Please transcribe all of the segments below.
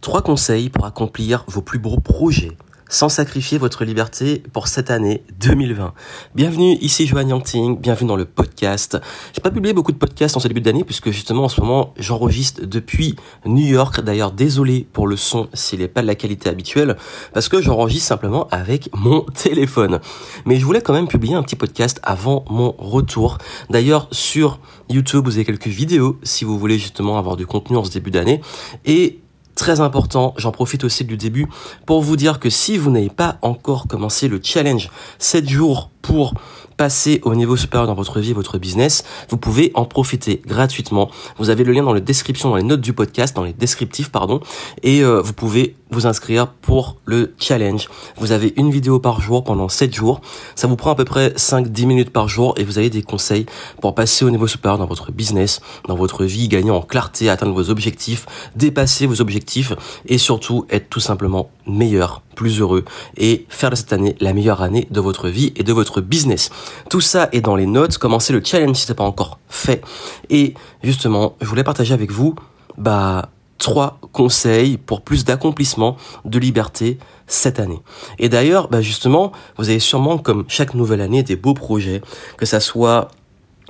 Trois conseils pour accomplir vos plus beaux projets sans sacrifier votre liberté pour cette année 2020. Bienvenue, ici Joanne Yangting, bienvenue dans le podcast. J'ai pas publié beaucoup de podcasts en ce début d'année puisque justement en ce moment j'enregistre depuis New York. D'ailleurs désolé pour le son s'il n'est pas de la qualité habituelle parce que j'enregistre simplement avec mon téléphone. Mais je voulais quand même publier un petit podcast avant mon retour. D'ailleurs sur YouTube vous avez quelques vidéos si vous voulez justement avoir du contenu en ce début d'année et Très important, j'en profite aussi du début pour vous dire que si vous n'avez pas encore commencé le challenge 7 jours pour passer au niveau supérieur dans votre vie, votre business, vous pouvez en profiter gratuitement. Vous avez le lien dans la description, dans les notes du podcast, dans les descriptifs, pardon, et euh, vous pouvez vous inscrire pour le challenge. Vous avez une vidéo par jour pendant 7 jours. Ça vous prend à peu près 5-10 minutes par jour et vous avez des conseils pour passer au niveau supérieur dans votre business, dans votre vie, gagner en clarté, atteindre vos objectifs, dépasser vos objectifs et surtout être tout simplement meilleur plus heureux et faire de cette année la meilleure année de votre vie et de votre business. Tout ça est dans les notes. Commencez le challenge si ce n'est pas encore fait? Et justement, je voulais partager avec vous, bah, trois conseils pour plus d'accomplissement, de liberté cette année. Et d'ailleurs, bah justement, vous avez sûrement, comme chaque nouvelle année, des beaux projets, que ça soit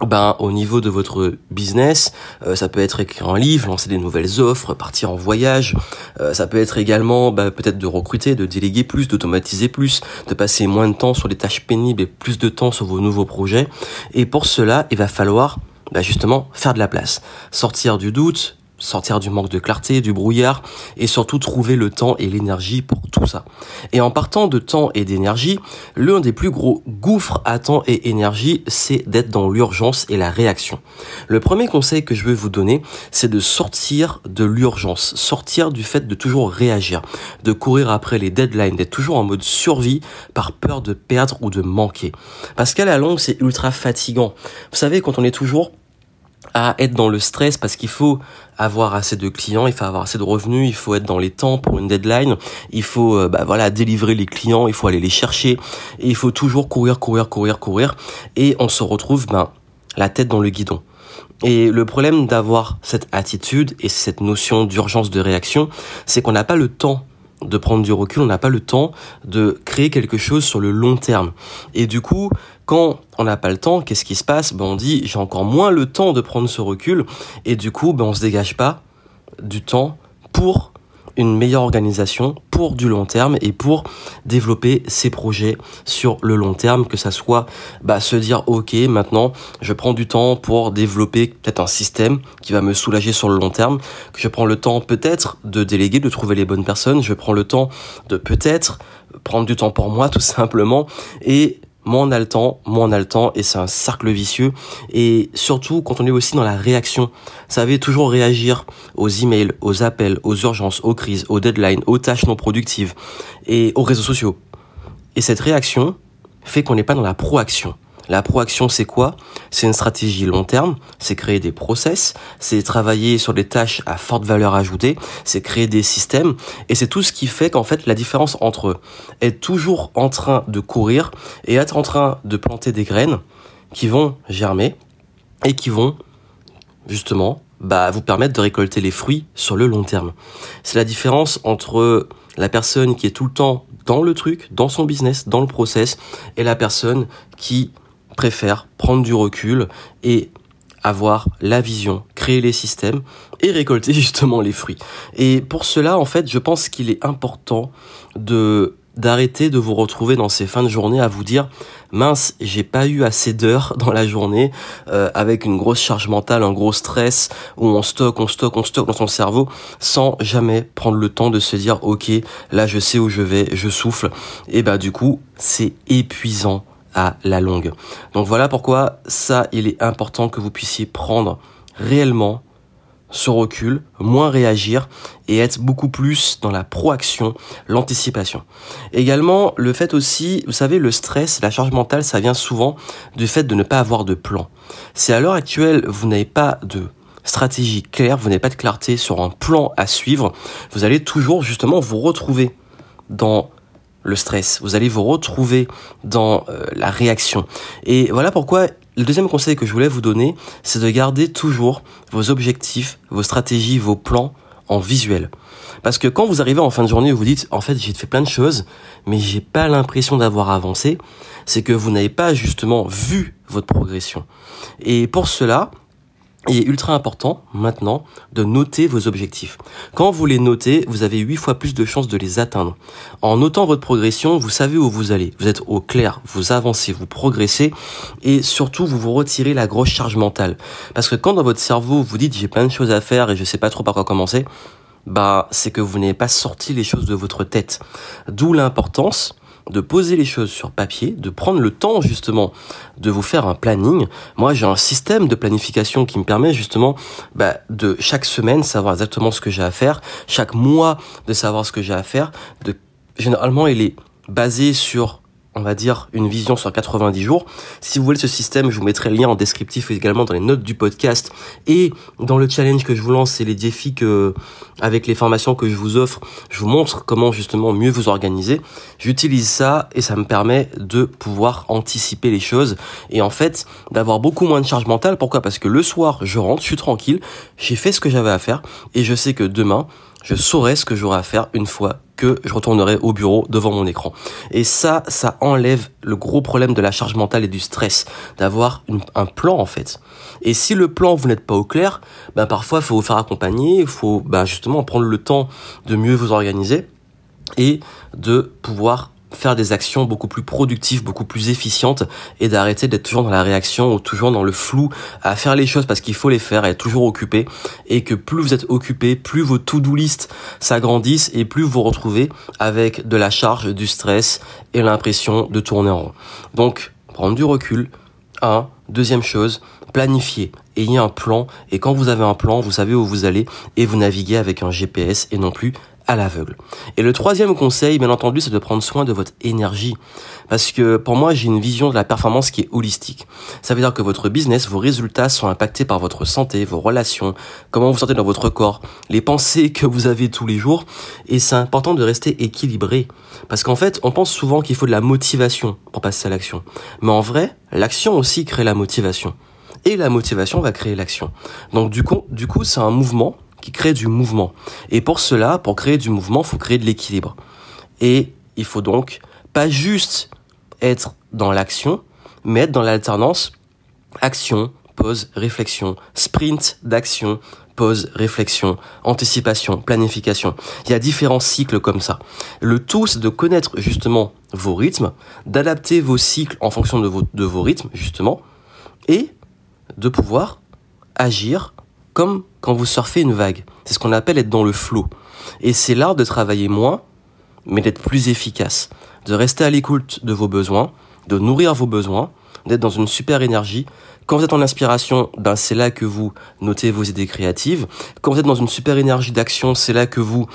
ben au niveau de votre business, euh, ça peut être écrire un livre, lancer des nouvelles offres, partir en voyage. Euh, ça peut être également ben, peut-être de recruter, de déléguer plus, d'automatiser plus, de passer moins de temps sur les tâches pénibles et plus de temps sur vos nouveaux projets. Et pour cela, il va falloir ben, justement faire de la place, sortir du doute, sortir du manque de clarté, du brouillard, et surtout trouver le temps et l'énergie pour tout ça. Et en partant de temps et d'énergie, l'un des plus gros gouffres à temps et énergie, c'est d'être dans l'urgence et la réaction. Le premier conseil que je veux vous donner, c'est de sortir de l'urgence, sortir du fait de toujours réagir, de courir après les deadlines, d'être toujours en mode survie par peur de perdre ou de manquer. Parce qu'à la longue, c'est ultra fatigant. Vous savez, quand on est toujours à être dans le stress parce qu'il faut avoir assez de clients, il faut avoir assez de revenus, il faut être dans les temps pour une deadline, il faut euh, bah, voilà délivrer les clients, il faut aller les chercher il faut toujours courir, courir, courir, courir et on se retrouve ben la tête dans le guidon. Et le problème d'avoir cette attitude et cette notion d'urgence de réaction, c'est qu'on n'a pas le temps de prendre du recul, on n'a pas le temps de créer quelque chose sur le long terme. Et du coup, quand on n'a pas le temps, qu'est-ce qui se passe? Ben On dit j'ai encore moins le temps de prendre ce recul. Et du coup ben on se dégage pas du temps pour une meilleure organisation pour du long terme et pour développer ses projets sur le long terme, que ça soit bah, se dire ok maintenant je prends du temps pour développer peut-être un système qui va me soulager sur le long terme, que je prends le temps peut-être de déléguer, de trouver les bonnes personnes, je prends le temps de peut-être prendre du temps pour moi tout simplement. Et moins on a le temps, moins on a le temps, et c'est un cercle vicieux. Et surtout, quand on est aussi dans la réaction, vous savez, toujours réagir aux emails, aux appels, aux urgences, aux crises, aux deadlines, aux tâches non productives et aux réseaux sociaux. Et cette réaction fait qu'on n'est pas dans la proaction. La proaction, c'est quoi? C'est une stratégie long terme, c'est créer des process, c'est travailler sur des tâches à forte valeur ajoutée, c'est créer des systèmes, et c'est tout ce qui fait qu'en fait la différence entre être toujours en train de courir et être en train de planter des graines qui vont germer et qui vont justement bah, vous permettre de récolter les fruits sur le long terme. C'est la différence entre la personne qui est tout le temps dans le truc, dans son business, dans le process, et la personne qui préfère prendre du recul et avoir la vision, créer les systèmes et récolter justement les fruits. Et pour cela, en fait, je pense qu'il est important de d'arrêter de vous retrouver dans ces fins de journée à vous dire mince j'ai pas eu assez d'heures dans la journée euh, avec une grosse charge mentale un gros stress où on stocke on stocke on stocke dans son cerveau sans jamais prendre le temps de se dire ok là je sais où je vais je souffle et bah du coup c'est épuisant à la longue. Donc voilà pourquoi ça, il est important que vous puissiez prendre réellement ce recul, moins réagir et être beaucoup plus dans la proaction, l'anticipation. Également, le fait aussi, vous savez, le stress, la charge mentale, ça vient souvent du fait de ne pas avoir de plan. Si à l'heure actuelle, vous n'avez pas de stratégie claire, vous n'avez pas de clarté sur un plan à suivre, vous allez toujours justement vous retrouver dans le stress, vous allez vous retrouver dans euh, la réaction. Et voilà pourquoi le deuxième conseil que je voulais vous donner, c'est de garder toujours vos objectifs, vos stratégies, vos plans en visuel. Parce que quand vous arrivez en fin de journée, vous dites, en fait, j'ai fait plein de choses, mais j'ai pas l'impression d'avoir avancé, c'est que vous n'avez pas justement vu votre progression. Et pour cela, il est ultra important maintenant de noter vos objectifs. Quand vous les notez, vous avez 8 fois plus de chances de les atteindre. En notant votre progression, vous savez où vous allez. Vous êtes au clair, vous avancez, vous progressez et surtout vous vous retirez la grosse charge mentale. Parce que quand dans votre cerveau vous dites j'ai plein de choses à faire et je sais pas trop par quoi commencer, bah c'est que vous n'avez pas sorti les choses de votre tête. D'où l'importance de poser les choses sur papier, de prendre le temps justement de vous faire un planning. Moi, j'ai un système de planification qui me permet justement bah, de chaque semaine savoir exactement ce que j'ai à faire, chaque mois de savoir ce que j'ai à faire. De... Généralement, il est basé sur on va dire, une vision sur 90 jours. Si vous voulez ce système, je vous mettrai le lien en descriptif également dans les notes du podcast et dans le challenge que je vous lance et les défis que, avec les formations que je vous offre, je vous montre comment justement mieux vous organiser. J'utilise ça et ça me permet de pouvoir anticiper les choses et en fait d'avoir beaucoup moins de charge mentale. Pourquoi? Parce que le soir, je rentre, je suis tranquille, j'ai fait ce que j'avais à faire et je sais que demain, je saurai ce que j'aurai à faire une fois que je retournerai au bureau devant mon écran. Et ça, ça enlève le gros problème de la charge mentale et du stress, d'avoir un plan en fait. Et si le plan vous n'êtes pas au clair, ben parfois il faut vous faire accompagner, il faut ben justement prendre le temps de mieux vous organiser et de pouvoir faire des actions beaucoup plus productives, beaucoup plus efficientes et d'arrêter d'être toujours dans la réaction ou toujours dans le flou à faire les choses parce qu'il faut les faire, être toujours occupé et que plus vous êtes occupé, plus vos to-do list s'agrandissent et plus vous vous retrouvez avec de la charge, du stress et l'impression de tourner en rond. Donc, prendre du recul. Un, deuxième chose, planifier, ayez un plan et quand vous avez un plan, vous savez où vous allez et vous naviguez avec un GPS et non plus à l'aveugle. Et le troisième conseil, bien entendu, c'est de prendre soin de votre énergie. Parce que pour moi, j'ai une vision de la performance qui est holistique. Ça veut dire que votre business, vos résultats sont impactés par votre santé, vos relations, comment vous sentez dans votre corps, les pensées que vous avez tous les jours. Et c'est important de rester équilibré. Parce qu'en fait, on pense souvent qu'il faut de la motivation pour passer à l'action. Mais en vrai, l'action aussi crée la motivation. Et la motivation va créer l'action. Donc du coup, du coup, c'est un mouvement qui crée du mouvement. Et pour cela, pour créer du mouvement, il faut créer de l'équilibre. Et il faut donc pas juste être dans l'action, mais être dans l'alternance action, pause, réflexion, sprint d'action, pause, réflexion, anticipation, planification. Il y a différents cycles comme ça. Le tout, c'est de connaître justement vos rythmes, d'adapter vos cycles en fonction de vos, de vos rythmes, justement, et de pouvoir agir comme quand vous surfez une vague. C'est ce qu'on appelle être dans le flot. Et c'est l'art de travailler moins, mais d'être plus efficace. De rester à l'écoute de vos besoins, de nourrir vos besoins, d'être dans une super énergie. Quand vous êtes en inspiration, ben c'est là que vous notez vos idées créatives. Quand vous êtes dans une super énergie d'action, c'est là que vous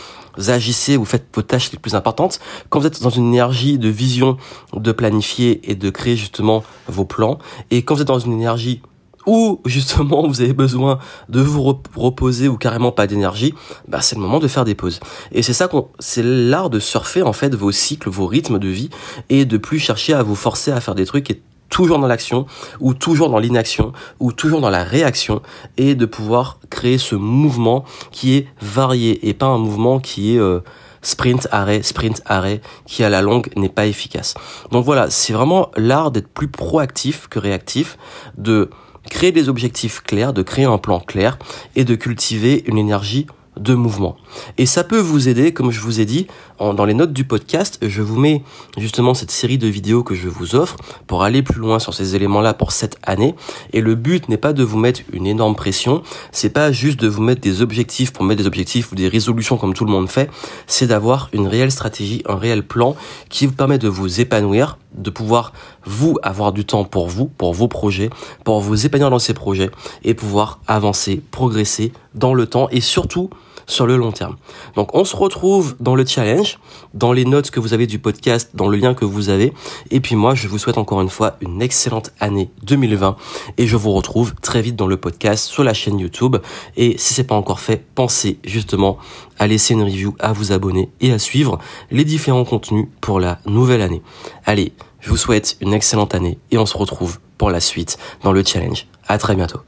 agissez, vous faites vos tâches les plus importantes. Quand vous êtes dans une énergie de vision, de planifier et de créer justement vos plans. Et quand vous êtes dans une énergie ou justement vous avez besoin de vous reposer ou carrément pas d'énergie, bah c'est le moment de faire des pauses. Et c'est ça qu'on, c'est l'art de surfer en fait vos cycles, vos rythmes de vie et de plus chercher à vous forcer à faire des trucs est toujours dans l'action ou toujours dans l'inaction ou toujours dans la réaction et de pouvoir créer ce mouvement qui est varié et pas un mouvement qui est euh, sprint arrêt sprint arrêt qui à la longue n'est pas efficace. Donc voilà, c'est vraiment l'art d'être plus proactif que réactif de créer des objectifs clairs, de créer un plan clair et de cultiver une énergie de mouvement. Et ça peut vous aider, comme je vous ai dit, dans les notes du podcast, je vous mets justement cette série de vidéos que je vous offre pour aller plus loin sur ces éléments-là pour cette année. Et le but n'est pas de vous mettre une énorme pression, c'est pas juste de vous mettre des objectifs pour mettre des objectifs ou des résolutions comme tout le monde fait, c'est d'avoir une réelle stratégie, un réel plan qui vous permet de vous épanouir, de pouvoir vous avoir du temps pour vous, pour vos projets, pour vous épanouir dans ces projets et pouvoir avancer, progresser dans le temps et surtout sur le long terme. Donc on se retrouve dans le challenge, dans les notes que vous avez du podcast, dans le lien que vous avez. Et puis moi, je vous souhaite encore une fois une excellente année 2020 et je vous retrouve très vite dans le podcast sur la chaîne YouTube. Et si c'est pas encore fait, pensez justement à laisser une review, à vous abonner et à suivre les différents contenus pour la nouvelle année. Allez, je vous souhaite une excellente année et on se retrouve pour la suite dans le challenge. À très bientôt.